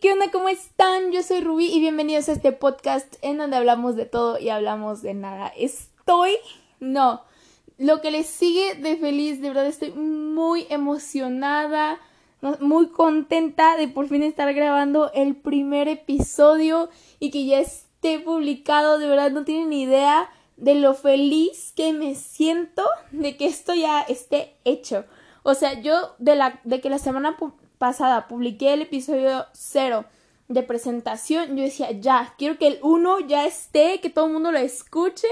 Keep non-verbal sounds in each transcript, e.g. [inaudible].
¿qué onda? ¿Cómo están? Yo soy Rubí y bienvenidos a este podcast en donde hablamos de todo y hablamos de nada. Estoy, no, lo que les sigue de feliz, de verdad estoy muy emocionada, muy contenta de por fin estar grabando el primer episodio y que ya esté publicado, de verdad no tienen ni idea de lo feliz que me siento de que esto ya esté hecho. O sea, yo de la de que la semana pasada publiqué el episodio cero de presentación, yo decía, ya, quiero que el uno ya esté, que todo el mundo lo escuche.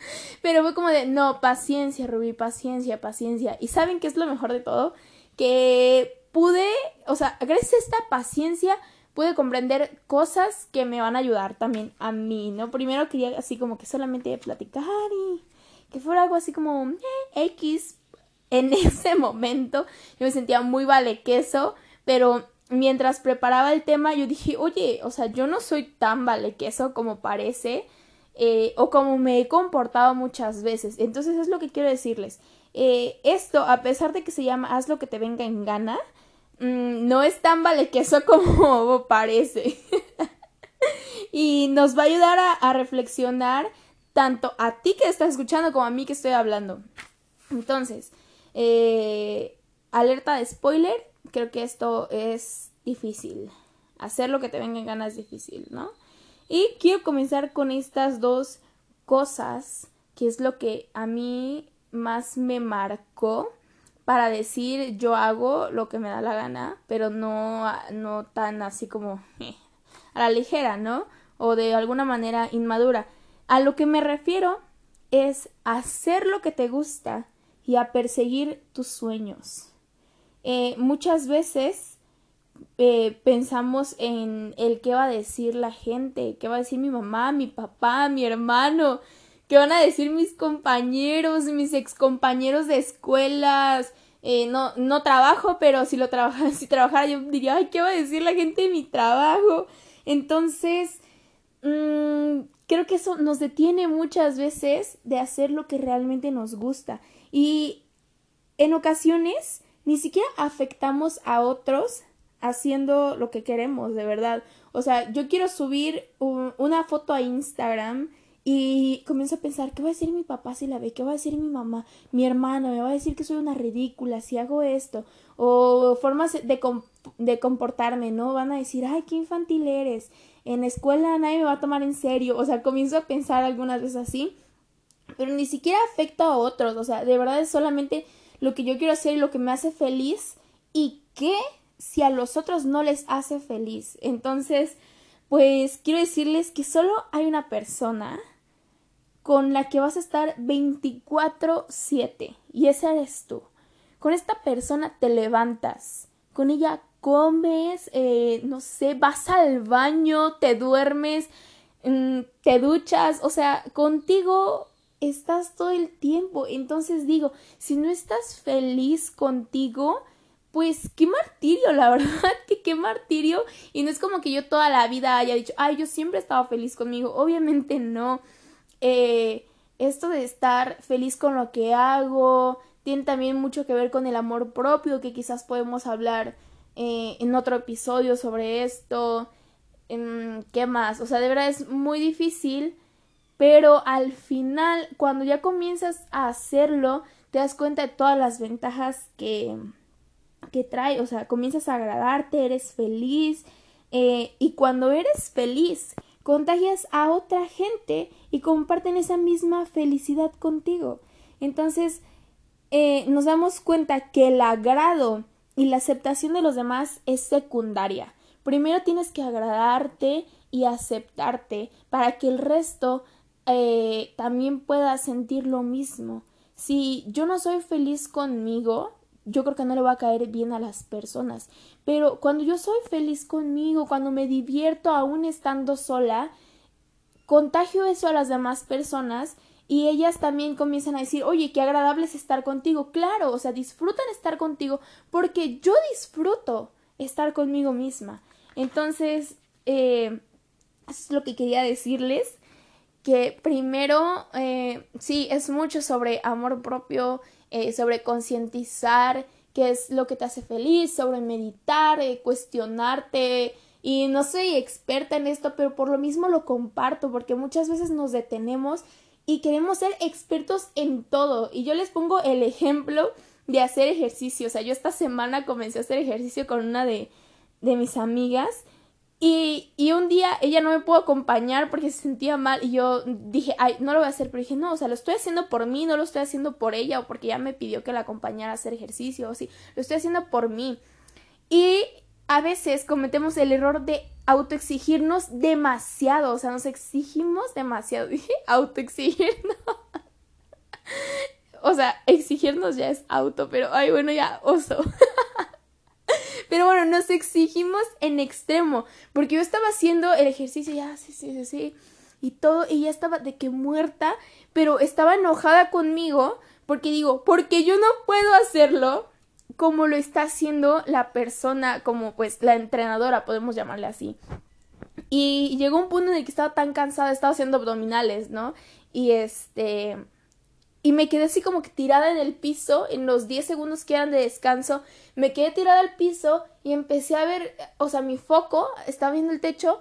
[laughs] Pero fue como de, no, paciencia, Rubí, paciencia, paciencia. Y saben qué es lo mejor de todo? Que pude, o sea, gracias a esta paciencia, pude comprender cosas que me van a ayudar también a mí, ¿no? Primero quería así como que solamente platicar y que fuera algo así como eh, X. En [laughs] ese momento yo me sentía muy vale queso, pero mientras preparaba el tema yo dije, oye, o sea, yo no soy tan vale queso como parece. Eh, o como me he comportado muchas veces. Entonces es lo que quiero decirles. Eh, esto, a pesar de que se llama haz lo que te venga en gana, Mm, no es tan vale queso [laughs] como parece. [laughs] y nos va a ayudar a, reflexionar tanto a ti que estás escuchando como a mí que estoy hablando. Entonces, eh, alerta de spoiler, creo que esto es difícil. Hacer lo que te venga en gana es difícil, ¿no? Y quiero comenzar con estas dos cosas, que es lo que a mí más me marcó para decir yo hago lo que me da la gana, pero no, no tan así como eh, a la ligera, ¿no? O de alguna manera inmadura. A lo que me refiero es hacer lo que te gusta y a perseguir tus sueños. Eh, muchas veces eh, pensamos en el qué va a decir la gente, qué va a decir mi mamá, mi papá, mi hermano, ¿Qué van a decir mis compañeros, mis excompañeros de escuelas? Eh, no, no trabajo, pero si lo trabajara, [laughs] si trabajara yo diría, ay, ¿qué va a decir la gente de mi trabajo? Entonces, mmm, creo que eso nos detiene muchas veces de hacer lo que realmente nos gusta. Y en ocasiones ni siquiera afectamos a otros haciendo lo que queremos, de verdad. O sea, yo quiero subir una foto a Instagram y comienzo a pensar, ¿qué va a decir mi papá si la ve? ¿Qué va a decir mi mamá? Mi hermana me va a decir que soy una ridícula si hago esto. O formas de, de comportarme, ¿no? Van a decir, ay, qué infantil eres. En la escuela nadie me va a tomar en serio. O sea, comienzo a pensar algunas veces así. Pero ni siquiera afecta a otros. O sea, de verdad es solamente lo que yo quiero hacer y lo que me hace feliz. ¿Y qué si a los otros no les hace feliz? Entonces, pues quiero decirles que solo hay una persona con la que vas a estar 24/7 y esa eres tú. Con esta persona te levantas, con ella comes, eh, no sé, vas al baño, te duermes, mm, te duchas, o sea, contigo estás todo el tiempo. Entonces digo, si no estás feliz contigo, pues qué martirio, la [laughs] verdad, que qué martirio. Y no es como que yo toda la vida haya dicho, ay, yo siempre he estado feliz conmigo. Obviamente no. Eh, esto de estar feliz con lo que hago tiene también mucho que ver con el amor propio, que quizás podemos hablar eh, en otro episodio sobre esto. ¿Qué más? O sea, de verdad es muy difícil, pero al final, cuando ya comienzas a hacerlo, te das cuenta de todas las ventajas que, que trae. O sea, comienzas a agradarte, eres feliz. Eh, y cuando eres feliz, contagias a otra gente y comparten esa misma felicidad contigo. Entonces, eh, nos damos cuenta que el agrado y la aceptación de los demás es secundaria. Primero tienes que agradarte y aceptarte para que el resto eh, también pueda sentir lo mismo. Si yo no soy feliz conmigo, yo creo que no le va a caer bien a las personas. Pero cuando yo soy feliz conmigo, cuando me divierto aún estando sola, contagio eso a las demás personas y ellas también comienzan a decir, oye, qué agradable es estar contigo. Claro, o sea, disfrutan estar contigo porque yo disfruto estar conmigo misma. Entonces, eh, eso es lo que quería decirles. Que primero, eh, sí, es mucho sobre amor propio, eh, sobre concientizar qué es lo que te hace feliz, sobre meditar, eh, cuestionarte y no soy experta en esto, pero por lo mismo lo comparto porque muchas veces nos detenemos y queremos ser expertos en todo. Y yo les pongo el ejemplo de hacer ejercicio. O sea, yo esta semana comencé a hacer ejercicio con una de, de mis amigas y, y, un día ella no me pudo acompañar porque se sentía mal y yo dije, ay, no lo voy a hacer, pero dije, no, o sea, lo estoy haciendo por mí, no lo estoy haciendo por ella o porque ella me pidió que la acompañara a hacer ejercicio o así, lo estoy haciendo por mí. Y a veces cometemos el error de autoexigirnos demasiado, o sea, nos exigimos demasiado, [laughs] dije, autoexigirnos. [laughs] o sea, exigirnos ya es auto, pero ay, bueno, ya, oso. [laughs] Pero bueno, nos exigimos en extremo, porque yo estaba haciendo el ejercicio, ya, sí, sí, sí, sí, y todo, y ya estaba de que muerta, pero estaba enojada conmigo, porque digo, porque yo no puedo hacerlo como lo está haciendo la persona, como pues la entrenadora, podemos llamarle así. Y llegó un punto en el que estaba tan cansada, estaba haciendo abdominales, ¿no? Y este y me quedé así como que tirada en el piso, en los 10 segundos que eran de descanso, me quedé tirada al piso y empecé a ver, o sea, mi foco, estaba viendo el techo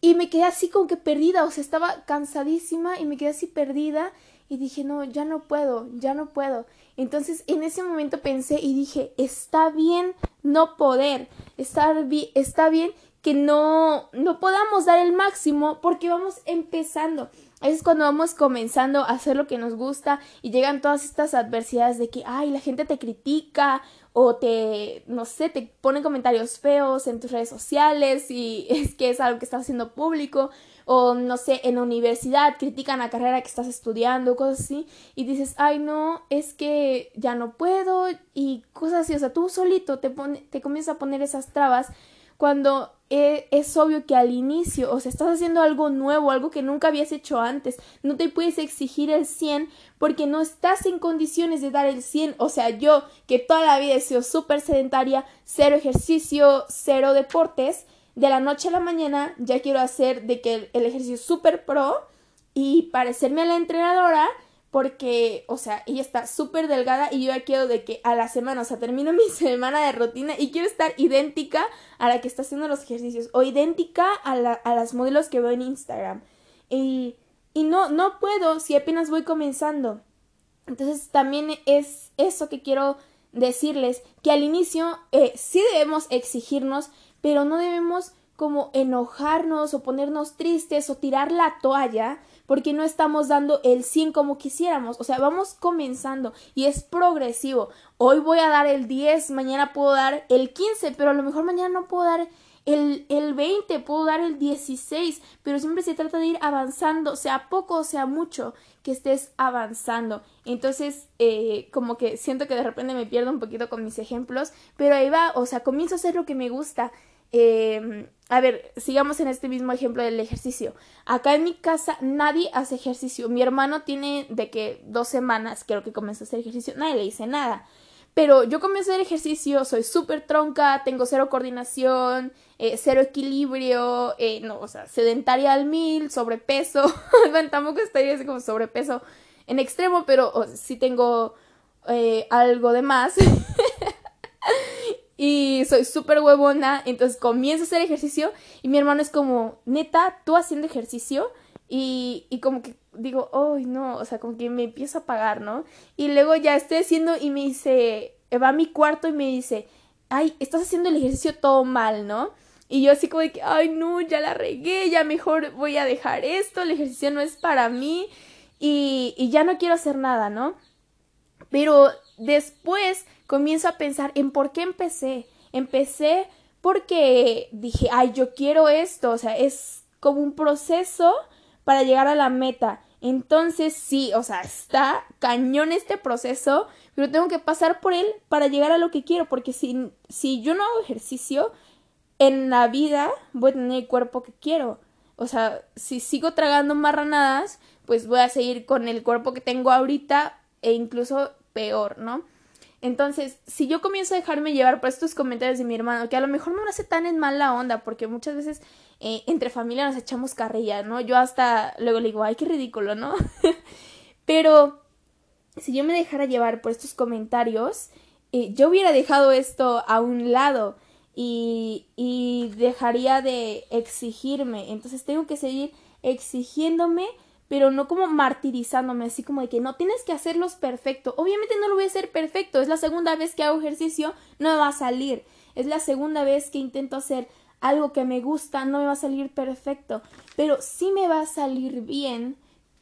y me quedé así como que perdida, o sea, estaba cansadísima y me quedé así perdida y dije, no, ya no puedo, ya no puedo. Entonces en ese momento pensé y dije, está bien no poder, está, está bien que no, no podamos dar el máximo porque vamos empezando es cuando vamos comenzando a hacer lo que nos gusta y llegan todas estas adversidades de que, ay, la gente te critica o te, no sé, te ponen comentarios feos en tus redes sociales y [laughs] es que es algo que estás haciendo público o no sé, en la universidad critican la carrera que estás estudiando, cosas así y dices, ay, no, es que ya no puedo y cosas así, o sea, tú solito te, pone, te comienzas a poner esas trabas cuando e, es obvio que al inicio, o sea, estás haciendo algo nuevo, algo que nunca habías hecho antes, no te puedes exigir el 100 porque no estás en condiciones de dar el 100, o sea, yo que toda la vida he sido súper sedentaria, cero ejercicio, cero deportes, de la noche a la mañana ya quiero hacer de que el, ejercicio súper pro y parecerme a la entrenadora porque, o sea, ella está súper delgada y yo ya quiero de que a la semana, o sea, termino [laughs] mi semana de rutina y quiero estar idéntica a la que está haciendo los ejercicios o idéntica a, la, a las modelos que veo en Instagram. Y, y no, no puedo si apenas voy comenzando. Entonces también es eso que quiero decirles, que al inicio eh, sí debemos exigirnos, pero no debemos como enojarnos o ponernos tristes o tirar la toalla porque no estamos dando el 100 como quisiéramos. O sea, vamos comenzando y es progresivo. Hoy voy a dar el 10, mañana puedo dar el 15, pero a lo mejor mañana no puedo dar el, el 20, puedo dar el 16, pero siempre se trata de ir avanzando, sea poco o sea mucho, que estés avanzando. Entonces, eh, como que siento que de repente me pierdo un poquito con mis ejemplos, pero ahí va, o sea, comienzo a hacer lo que me gusta. Eh, a ver, sigamos en este mismo ejemplo del ejercicio. Acá en mi casa nadie hace ejercicio. Mi hermano tiene de que dos semanas creo que comenzó a hacer ejercicio. Nadie le dice nada. Pero yo comencé a hacer ejercicio, soy súper tronca, tengo cero coordinación, eh, cero equilibrio, eh, no, o sea, sedentaria al mil, sobrepeso. [laughs] tampoco estaría así como sobrepeso en extremo, pero sí tengo eh, algo de más. [laughs] y soy súper huevona, entonces comienzo a hacer ejercicio y mi hermano es como, neta, tú haciendo ejercicio y, y como que digo, ay no, o sea, como que me empiezo a pagar, ¿no? Y luego ya estoy haciendo y me dice, va a mi cuarto y me dice, ay, estás haciendo el ejercicio todo mal, ¿no? Y yo así como de que, ay no, ya la regué, ya mejor voy a dejar esto, el ejercicio no es para mí y, y ya no quiero hacer nada, ¿no? Pero después comienzo a pensar en por qué empecé. Empecé porque dije, ay, yo quiero esto, o sea, es como un proceso para llegar a la meta. Entonces sí, o sea, está cañón este proceso, pero tengo que pasar por él para llegar a lo que quiero, porque si, si yo no hago ejercicio, en la vida voy a tener el cuerpo que quiero. O sea, si sigo tragando marranadas, pues voy a seguir con el cuerpo que tengo ahorita e incluso peor, ¿no? Entonces, si yo comienzo a dejarme llevar por estos comentarios de mi hermano, que a lo mejor no me hace tan en mala onda, porque muchas veces eh, entre familia nos echamos carrilla, ¿no? Yo hasta luego le digo, ay, qué ridículo, ¿no? [laughs] Pero si yo me dejara llevar por estos comentarios, eh, yo hubiera dejado esto a un lado y, y dejaría de exigirme. Entonces tengo que seguir exigiéndome, pero no como martirizándome, así como de que no tienes que hacerlos perfecto. Obviamente no lo voy a hacer perfecto, es la segunda vez que hago ejercicio, no me va a salir. Es la segunda vez que intento hacer algo que me gusta, no me va a salir perfecto, pero sí me va a salir bien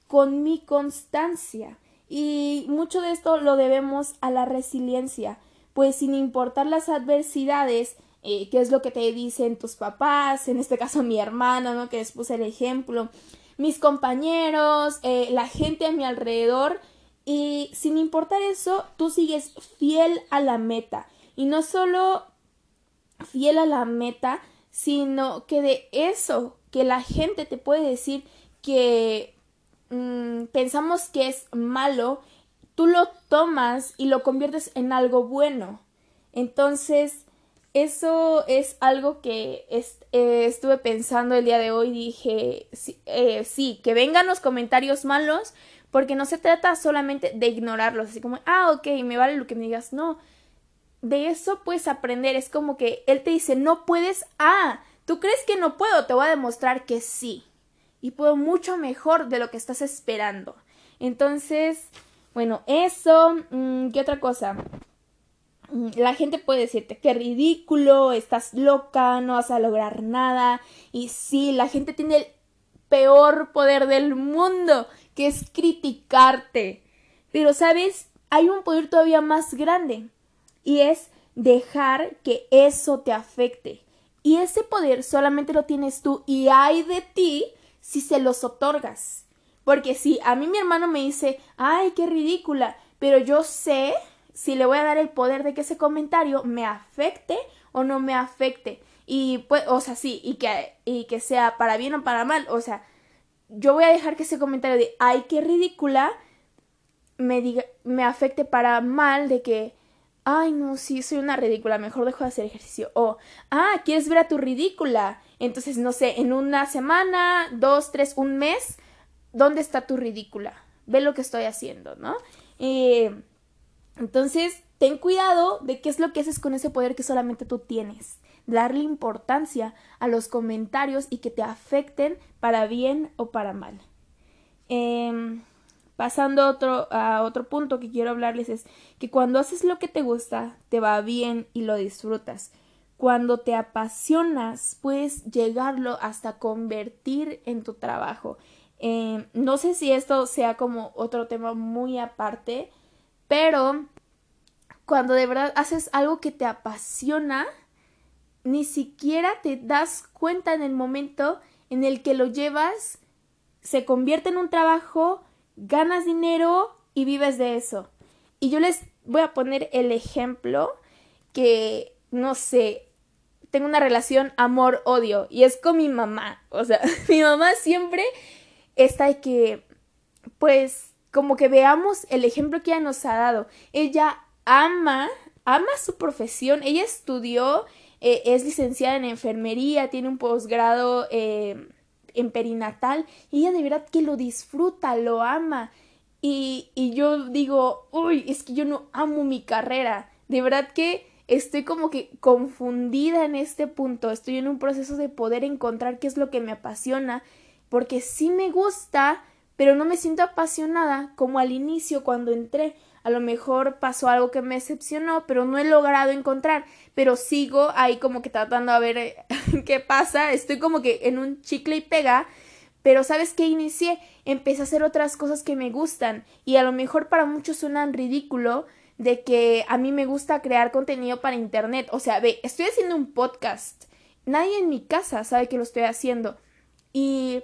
con mi constancia. Y mucho de esto lo debemos a la resiliencia, pues sin importar las adversidades, eh, qué es lo que te dicen tus papás, en este caso mi hermana, ¿no? que les puse el ejemplo, mis compañeros, eh, la gente a mi alrededor, y sin importar eso, tú sigues fiel a la meta. Y no solo fiel a la meta, sino que de eso que la gente te puede decir que mm, pensamos que es malo, tú lo tomas y lo conviertes en algo bueno. Entonces, eso es algo que eh, estuve pensando el día de hoy. Dije, eh, sí, que vengan los comentarios malos, porque no se trata solamente de ignorarlos, así como, ah, ok, me vale lo que me digas. No, de eso puedes aprender. Es como que él te dice, no puedes, ah, tú crees que no puedo, te voy a demostrar que sí. Y puedo mucho mejor de lo que estás esperando. Entonces, bueno, eso, mm, ¿qué otra cosa? Mm, la gente puede decirte qué ridículo, estás loca, no vas a lograr nada. Y sí, la gente tiene el peor poder del mundo, que es criticarte. Pero, ¿sabes? Hay un poder todavía más grande y es dejar que eso te afecte. Y ese poder solamente lo tienes tú y hay de ti si se los otorgas. Porque si a mí mi hermano me dice, ay, qué ridícula, pero yo sé si le voy a dar el poder de que ese comentario me afecte o no me afecte. Y pues, o sea, sí, y que, y que sea para bien o para mal. O sea, yo voy a dejar que ese comentario de, ay, qué ridícula, me, diga, me afecte para mal de que ay, no, sí, soy una ridícula, mejor dejo de hacer ejercicio. O, ah, ¿quieres ver a tu ridícula? Entonces, no sé, en una semana, dos, tres, un mes, ¿dónde está tu ridícula? Ve lo que estoy haciendo, ¿no? Eh, entonces, ten cuidado de qué es lo que haces con ese poder que solamente tú tienes. Darle importancia a los comentarios y que te afecten para bien o para mal. Eh, Pasando a otro, punto que quiero hablarles es que cuando haces lo que te gusta, te va bien y lo disfrutas. Cuando te apasionas, puedes llegarlo hasta convertir en tu trabajo. Eh, no sé si esto sea como otro tema muy aparte, pero cuando de verdad haces algo que te apasiona, ni siquiera te das cuenta en el momento en el que lo llevas, se convierte en un trabajo ganas dinero y vives de eso. Y yo les voy a poner el ejemplo que, no sé, tengo una relación amor-odio y es con mi mamá. O sea, [laughs] mi mamá siempre está de que, pues, como que veamos el ejemplo que ella nos ha dado. Ella ama, ama su profesión, ella estudió, eh, es licenciada en enfermería, tiene un posgrado eh, en perinatal y ella de verdad que lo disfruta, lo ama. Y, y yo digo, uy, es que yo no amo mi carrera. De verdad que estoy como que confundida en este punto. Estoy en un proceso de poder encontrar qué es lo que me apasiona. Porque sí me gusta, pero no me siento apasionada como al inicio cuando entré. A lo mejor pasó algo que me decepcionó, pero no he logrado encontrar, pero sigo ahí como que tratando a ver eh, [laughs] qué pasa, estoy como que en un chicle y pega, pero ¿sabes qué inicié? Empecé a hacer otras cosas que me gustan y a lo mejor para muchos suenan ridículo de que a mí me gusta crear contenido para internet, o sea, ve, estoy haciendo un podcast, nadie en mi casa sabe que lo estoy haciendo. Y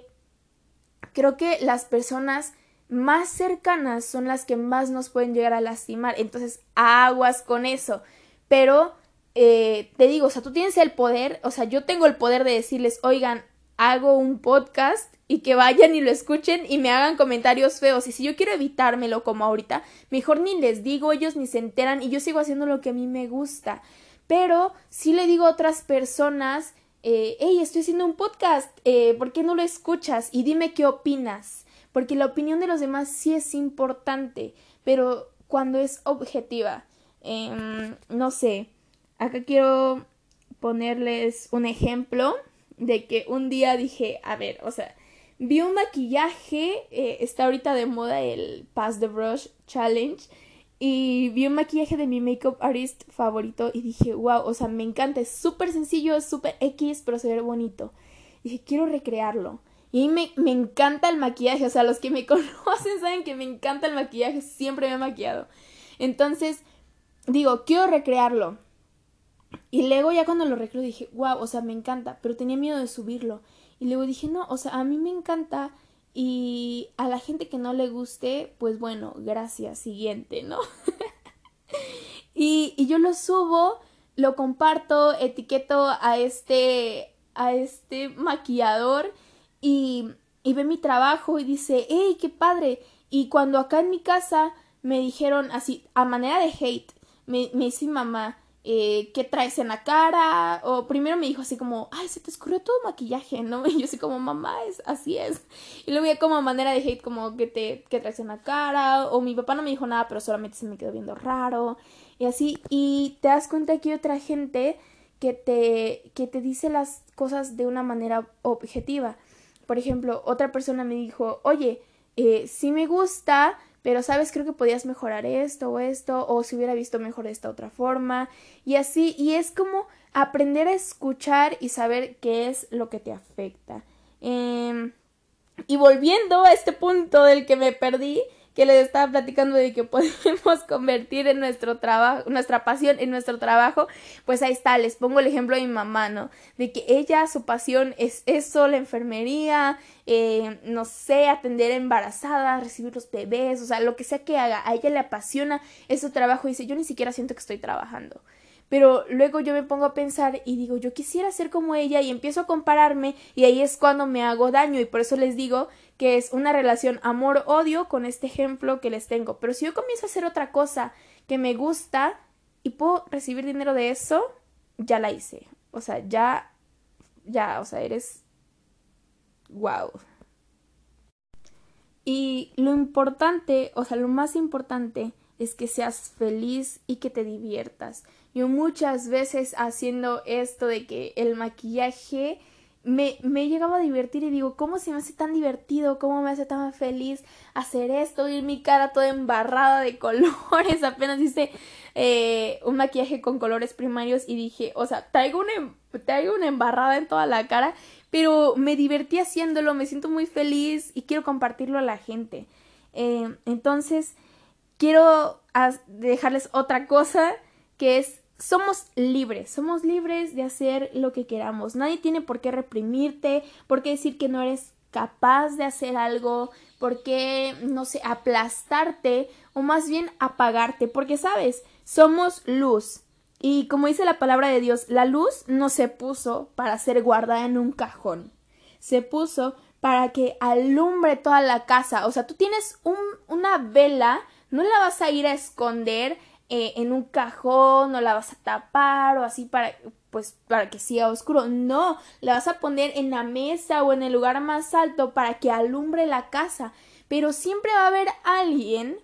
creo que las personas más cercanas son las que más nos pueden llegar a lastimar. Entonces, aguas con eso. Pero, eh, te digo, o sea, tú tienes el poder, o sea, yo tengo el poder de decirles, oigan, hago un podcast y que vayan y lo escuchen y me hagan comentarios feos. Y si yo quiero evitármelo como ahorita, mejor ni les digo, ellos ni se enteran y yo sigo haciendo lo que a mí me gusta. Pero si le digo a otras personas, eh, hey, estoy haciendo un podcast, eh, ¿por qué no lo escuchas? Y dime qué opinas porque la opinión de los demás sí es importante, pero cuando es objetiva, em, no sé, acá quiero ponerles un ejemplo de que un día dije, a ver, o sea, vi un maquillaje, eh, está ahorita de moda el Pass the Brush Challenge, y vi un maquillaje de mi makeup artist favorito y dije, wow, o sea, me encanta, es súper sencillo, es súper X, pero se ve bonito. Y dije, quiero recrearlo. Y me, me encanta el maquillaje, o sea, los que me [laughs] conocen saben que me encanta el maquillaje, siempre me he maquillado. Entonces, digo, quiero recrearlo. Y luego ya cuando lo recreo dije, wow, o sea, me encanta, pero tenía miedo de subirlo. Y luego dije, no, o sea, a mí me encanta y a la gente que no le guste, pues bueno, gracias, siguiente, ¿no? [laughs] y, y yo lo subo, lo comparto, etiqueto a este, a este maquillador y, y ve mi trabajo y dice, ¡hey, qué padre! Y cuando acá en mi casa me dijeron así, a manera de hate, me, me dice mi mamá, eh, ¿qué traes en la cara? O primero me dijo así como, ay, se te escurrió todo maquillaje, ¿no? [laughs] Y yo así como, mamá, es, así es. Y luego ya como manera de hate, como, ¿qué, te, ¿qué traes en la cara? O mi papá no me dijo nada, pero solamente se me quedó viendo raro. Y así, y te das cuenta que hay otra gente que te, que te dice las cosas de una manera objetiva. Por ejemplo, otra persona me dijo, oye, eh, sí me gusta, pero sabes, creo que podías mejorar esto o esto, o si hubiera visto mejor de esta otra forma, y así, y es como aprender a escuchar y saber qué es lo que te afecta. Em, y volviendo a este punto del que me perdí, que les estaba platicando de que [laughs] podemos convertir en nuestro trabajo, nuestra pasión en nuestro trabajo, pues ahí está, les pongo el ejemplo de mi mamá, ¿no? De que ella, su pasión es eso, la enfermería, eh, no sé, atender embarazadas, recibir los bebés, o sea, lo que sea que haga, a ella le apasiona ese trabajo y dice, yo ni siquiera siento que estoy trabajando. Pero luego yo me pongo a pensar y digo, yo quisiera ser como ella y empiezo a compararme y ahí es cuando me hago daño y por eso les digo que es una relación amor-odio con este ejemplo que les tengo. Pero si yo comienzo a hacer otra cosa que me gusta y puedo recibir dinero de eso, ya la hice. O sea, ya, ya, o sea, eres... wow. Y lo importante, o sea, lo más importante es que seas feliz y que te diviertas. Yo muchas veces haciendo esto de que el maquillaje me, me llegaba a divertir y digo, ¿cómo se me hace tan divertido? ¿Cómo me hace tan feliz hacer esto? Ir mi cara toda embarrada de [laughs] colores. Apenas hice eh, un maquillaje con colores primarios y dije, o sea, traigo una, em, una embarrada en toda la cara, pero me divertí haciéndolo, me siento muy feliz y quiero compartirlo a la gente. Eh, entonces, quiero dejarles otra cosa que es somos libres, somos libres de hacer lo que queramos. Nadie tiene por qué reprimirte, por qué decir que no eres capaz de hacer algo, por qué, no sé, aplastarte o más bien apagarte, porque sabes, somos luz. Y como dice la palabra de Dios, la luz no se puso para ser guardada en un cajón, se puso para que alumbre toda la casa. O sea, tú tienes un, una vela, no la vas a ir a esconder eh, en un cajón no la vas a tapar o así para pues para que sea oscuro. No, la vas a poner en la mesa o en el lugar más alto para que alumbre la casa. Pero siempre va a haber alguien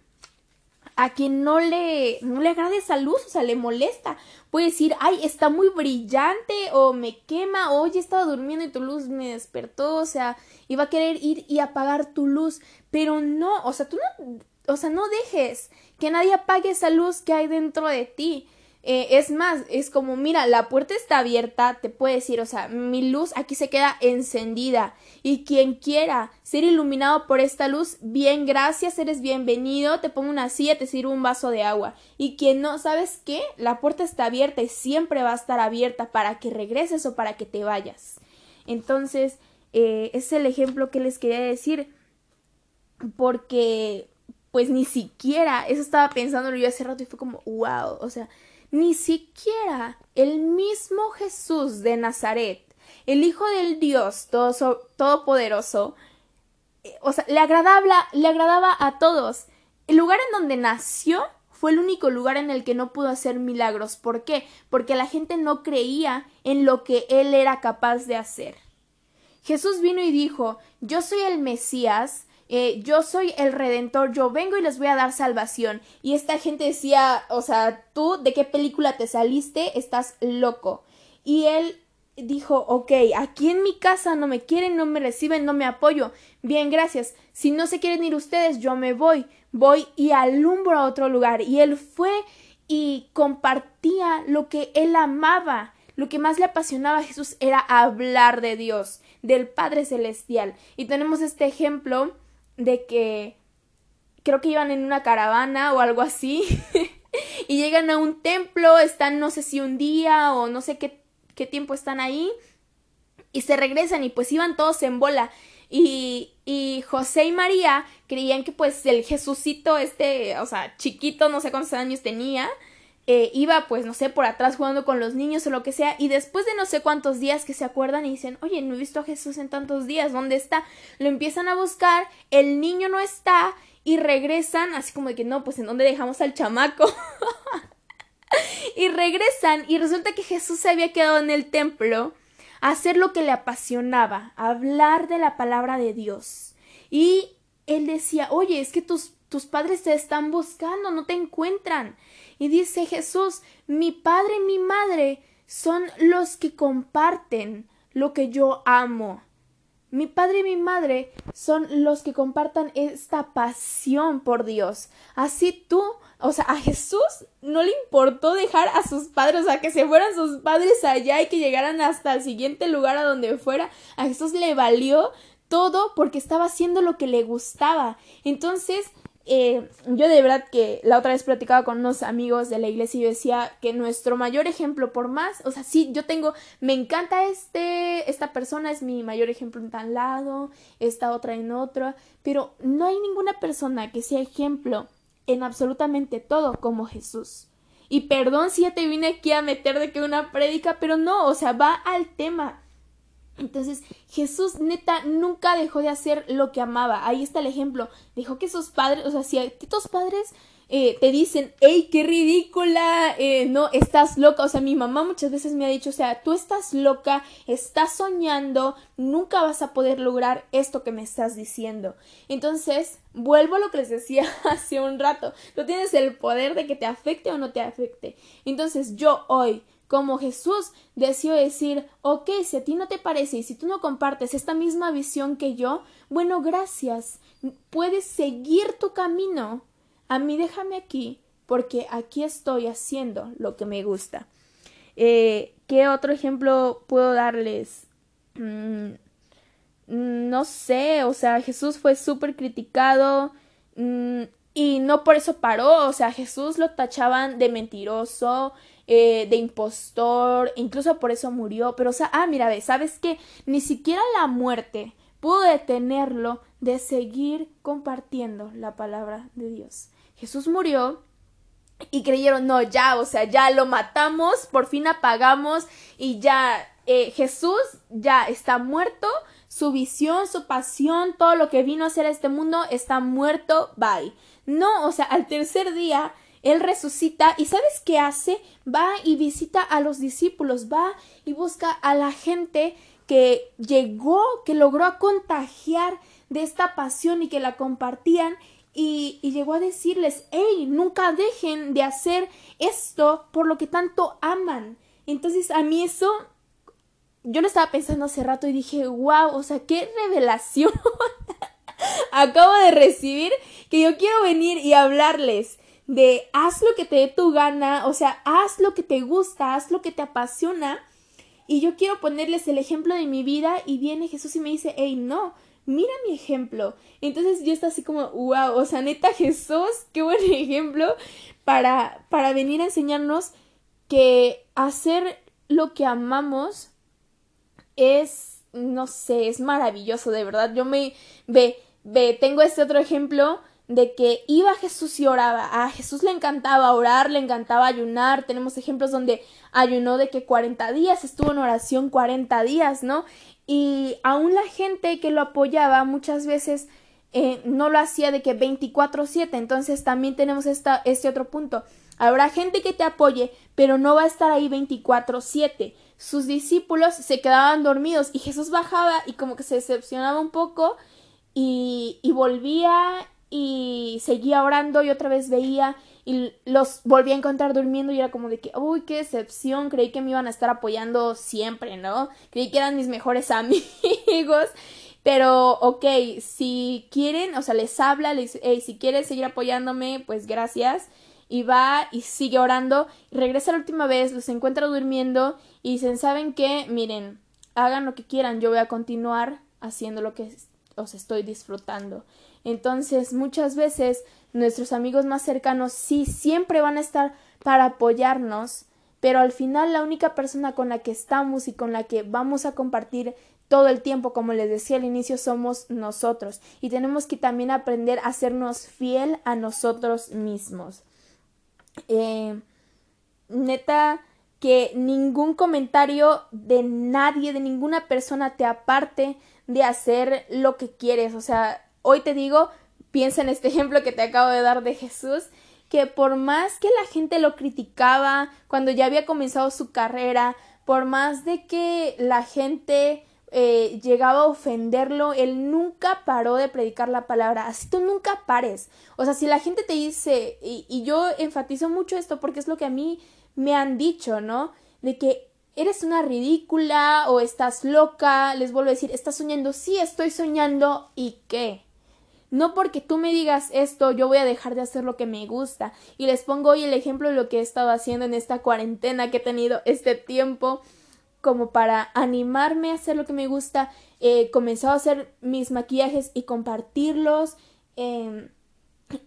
a quien no le, no le agrade esa luz, o sea, le molesta. Puede decir, ay, está muy brillante, o me quema, o oye, estaba durmiendo y tu luz me despertó, o sea, iba a querer ir y apagar tu luz. Pero no, o sea, tú no, o sea, no dejes que nadie apague esa luz que hay dentro de ti. Eh, es más, es como, mira, la puerta está abierta, te puede decir, o sea, mi luz aquí se queda encendida y quien quiera ser iluminado por esta luz, bien, gracias, eres bienvenido, te pongo una silla, te sirvo un vaso de agua. Y quien no, ¿sabes qué? La puerta está abierta y siempre va a estar abierta para que regreses o para que te vayas. Entonces, eh, es el ejemplo que les quería decir porque pues ni siquiera, eso estaba pensándolo yo hace rato y fue como, wow, o sea, ni siquiera el mismo Jesús de Nazaret, el Hijo del Dios todo, Todopoderoso, eh, o sea, le agradaba, le agradaba a todos. El lugar en donde nació fue el único lugar en el que no pudo hacer milagros. ¿Por qué? Porque la gente no creía en lo que él era capaz de hacer. Jesús vino y dijo, yo soy el Mesías, eh, yo soy el redentor, yo vengo y les voy a dar salvación. Y esta gente decía, o sea, tú de qué película te saliste, estás loco. y él dijo, ok, aquí en mi casa no me quieren, no me reciben, no me apoyo. Bien, gracias. Si no se quieren ir ustedes, yo me voy. Voy y alumbro a otro lugar. Y él fue y compartía lo que él amaba. Lo que más le apasionaba a Jesús era hablar de Dios, del Padre Celestial. Y tenemos este ejemplo de que creo que iban en una caravana o algo así. [laughs] y llegan a un templo, están no sé si un día o no sé qué qué tiempo están ahí y se regresan y pues iban todos en bola y, y José y María creían que pues el Jesucito este, o sea, chiquito, no sé cuántos años tenía, eh, iba pues no sé por atrás jugando con los niños o lo que sea y después de no sé cuántos días que se acuerdan y dicen oye no he visto a Jesús en tantos días ¿dónde está? lo empiezan a buscar el niño no está y regresan así como de que no pues en dónde dejamos al chamaco [laughs] y regresan y resulta que Jesús se había quedado en el templo a hacer lo que le apasionaba, hablar de la palabra de Dios. Y él decía, oye, es que tus, tus padres te están buscando, no te encuentran. Y dice Jesús, mi padre y mi madre son los que comparten lo que yo amo. Mi padre y mi madre son los que compartan esta pasión por Dios. Así tú o sea, a Jesús no le importó dejar a sus padres, o sea, que se fueran sus padres allá y que llegaran hasta el siguiente lugar a donde fuera. A Jesús le valió todo porque estaba haciendo lo que le gustaba. Entonces, eh, yo de verdad que la otra vez platicaba con unos amigos de la iglesia y decía que nuestro mayor ejemplo por más, o sea, sí, yo tengo, me encanta este, esta persona es mi mayor ejemplo en tal lado, esta otra en otro, pero no hay ninguna persona que sea ejemplo en absolutamente todo como Jesús. Y perdón si ya te vine aquí a meter de que una prédica, pero no, o sea, va al tema. Entonces, Jesús neta nunca dejó de hacer lo que amaba. Ahí está el ejemplo. Dijo que sus padres, o sea, si a tus padres eh, te dicen, hey, qué ridícula, eh, no, estás loca. O sea, mi mamá muchas veces me ha dicho, o sea, tú estás loca, estás soñando, nunca vas a poder lograr esto que me estás diciendo. Entonces, vuelvo a lo que les decía [laughs] hace un rato, tú tienes el poder de que te afecte o no te afecte. Entonces, yo hoy, como Jesús decidió decir, ok, si a ti no te parece y si tú no compartes esta misma visión que yo, bueno, gracias, puedes seguir tu camino, a mí déjame aquí porque aquí estoy haciendo lo que me gusta. Eh, ¿Qué otro ejemplo puedo darles? Mm, no sé, o sea, Jesús fue súper criticado mm, y no por eso paró, o sea, Jesús lo tachaban de mentiroso, eh, de impostor, incluso por eso murió, pero o sea, ah, mira, ¿sabes qué? Ni siquiera la muerte pudo detenerlo de seguir compartiendo la palabra de Dios. Jesús murió y creyeron, no, ya, o sea, ya lo matamos, por fin apagamos y ya eh, Jesús ya está muerto, su visión, su pasión, todo lo que vino a hacer a este mundo está muerto, bye. No, o sea, al tercer día él resucita y ¿sabes qué hace? Va y visita a los discípulos, va y busca a la gente que llegó, que logró contagiar de esta pasión y que la compartían y, llegó a decirles, hey, nunca dejen de hacer esto por lo que tanto aman. Entonces a mí eso, yo lo estaba pensando hace rato y dije, wow, o sea, qué revelación [laughs] acabo de recibir que yo quiero venir y hablarles de haz lo que te dé tu gana, o sea, haz lo que te gusta, haz lo que te apasiona. Y yo quiero ponerles el ejemplo de mi vida y viene Jesús y me dice, hey, no, mira mi ejemplo. Entonces yo estoy así como, wow, o sea, neta Jesús, qué buen [laughs] ejemplo para, para venir a enseñarnos que hacer lo que amamos es, no sé, es maravilloso, de verdad. Yo me, ve, ve, tengo este otro ejemplo de que iba Jesús y oraba. A Jesús le encantaba orar, le encantaba ayunar. Tenemos ejemplos donde ayunó de que 40 días, estuvo en oración 40 días, ¿no? y aún la gente que lo apoyaba muchas veces eh, no lo hacía de que 24/7, entonces también tenemos esta, este otro punto. Habrá gente que te apoye, pero no va a estar ahí 24/7. Sus discípulos se quedaban dormidos y Jesús bajaba y como que se decepcionaba un poco y, y volvía y seguía orando y otra vez veía y los volví a encontrar durmiendo y era como de que, uy, qué decepción, creí que me iban a estar apoyando siempre, ¿no? Creí que eran mis mejores [laughs] amigos. Pero, ok, si quieren, o sea, les habla, les dice, hey, si quieres seguir apoyándome, pues gracias. Y va y sigue orando. Regresa la última vez, los encuentra durmiendo y dicen, ¿saben qué? Miren, hagan lo que quieran, yo voy a continuar haciendo lo que os estoy disfrutando. Entonces, muchas veces nuestros amigos más cercanos sí siempre van a estar para apoyarnos, pero al final la única persona con la que estamos y con la que vamos a compartir todo el tiempo, como les decía al inicio, somos nosotros y tenemos que también aprender a hacernos fiel a nosotros mismos. Eh, neta, que ningún comentario de nadie, de ninguna persona te aparte de hacer lo que quieres. O sea, hoy te digo, piensa en este [laughs] ejemplo que te acabo de dar de Jesús, que por más que la gente lo criticaba cuando ya había comenzado su carrera, por más de que la gente eh, llegaba a ofenderlo, él nunca paró de predicar la palabra. Así tú nunca pares. O sea, si la gente te dice, y, y yo enfatizo mucho esto porque es lo que a mí me han dicho, ¿no? De que eres una ridícula o estás loca, les vuelvo a decir, estás soñando, sí estoy soñando y qué. No porque tú me digas esto, yo voy a dejar de hacer lo que me gusta. Y les pongo hoy el ejemplo de lo que he estado haciendo en esta cuarentena que he tenido este tiempo como para animarme a hacer lo que me gusta. He comenzado a hacer mis maquillajes y compartirlos. Em,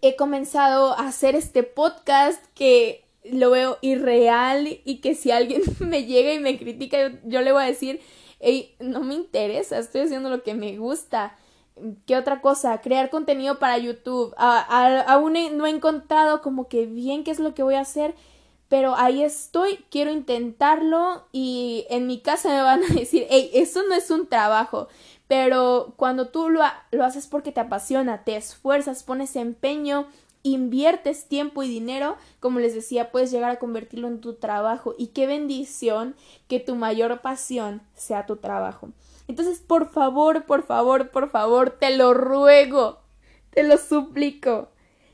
he comenzado a hacer este podcast que lo veo irreal y que si alguien [laughs] me llega y me critica, yo, le voy a decir, hey, no me interesa, estoy haciendo lo que me gusta. ¿Qué otra cosa? Crear contenido para YouTube. aún no he encontrado como que bien qué es lo que voy a hacer, pero ahí estoy, quiero intentarlo y en mi casa me van a [laughs] decir, hey, eso no es un trabajo. Pero cuando tú lo, lo haces porque te apasiona, te esfuerzas, pones empeño, inviertes tiempo y dinero, como les decía, puedes llegar a convertirlo en tu trabajo. Y qué bendición que tu mayor pasión sea tu trabajo. Entonces, por favor, por favor, por favor, te lo ruego, te lo suplico.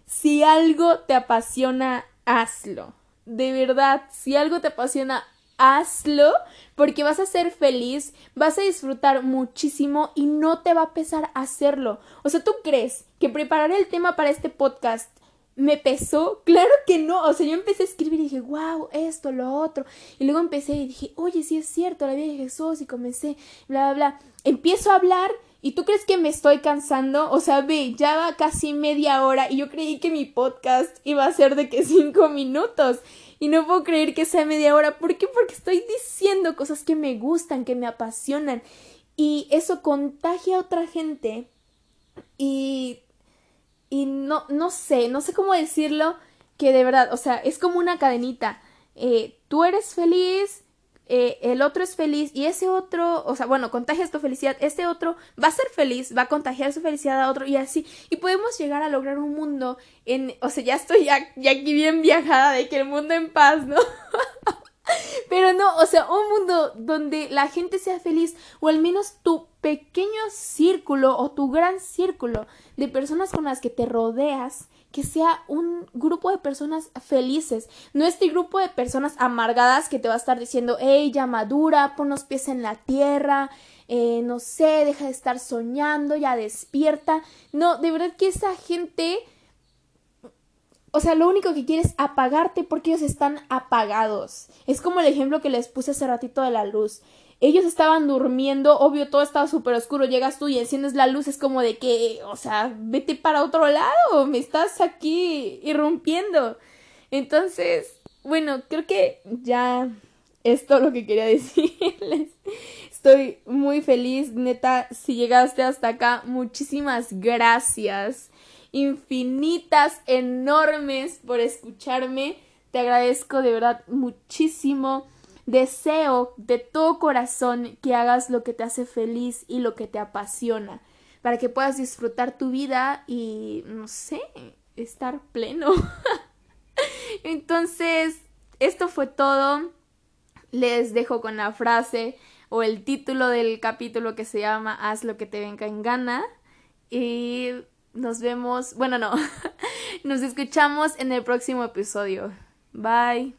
Si algo te apasiona, hazlo. De verdad, si algo te apasiona, hazlo porque vas a ser feliz, vas a disfrutar muchísimo y no te va a pesar hacerlo. O sea, ¿tú crees que preparar el tema para este podcast me pesó, claro que no, o sea, yo empecé a escribir y dije, wow, esto, lo otro, y luego empecé y dije, oye, sí es cierto, la vida de Jesús, y comencé, bla, bla, bla, empiezo a hablar, y tú crees que me estoy cansando, o sea, ve, ya va casi media hora, y yo creí que mi podcast iba a ser de que cinco minutos, y no puedo creer que sea media hora, ¿por qué? Porque estoy diciendo cosas que me gustan, que me apasionan, y eso contagia a otra gente, y y no, no sé, no sé cómo decirlo, que de verdad, o sea, es como una cadenita. Eh, tú eres feliz, eh, el otro es feliz y ese otro, o sea, bueno, contagias tu felicidad, este otro va a ser feliz, va a contagiar su felicidad a otro y así. Y podemos llegar a lograr un mundo en, o sea, ya estoy ya, ya aquí bien viajada de que el mundo en paz, ¿no? [laughs] Pero no, o sea, un mundo donde la gente sea feliz o al menos tu pequeño círculo o tu gran círculo de personas con las que te rodeas que sea un grupo de personas felices, no este grupo de personas amargadas que te va a estar diciendo, hey, ya madura, pon los pies en la tierra, eh, no sé, deja de estar soñando, ya despierta. No, de verdad que esa gente o sea, lo único que quiere es apagarte porque ellos están apagados. Es como el ejemplo que les puse hace ratito de la luz. Ellos estaban durmiendo, obvio, todo estaba súper oscuro. Llegas tú y enciendes la luz, es como de que, o sea, vete para otro lado, me estás aquí irrumpiendo. Entonces, bueno, creo que ya es todo lo que quería [laughs] decirles. Estoy muy feliz, neta, si llegaste hasta acá, muchísimas gracias infinitas, enormes por escucharme. Te agradezco de verdad muchísimo. Deseo de todo corazón que hagas lo que te hace feliz y lo que te apasiona, para que puedas disfrutar tu vida y, no sé, estar pleno. [laughs] Entonces, esto fue todo. Les dejo con la frase o el título del capítulo que se llama Haz lo que te venga en gana. Y nos vemos, bueno, no, [laughs] Nos escuchamos en el próximo episodio. Bye.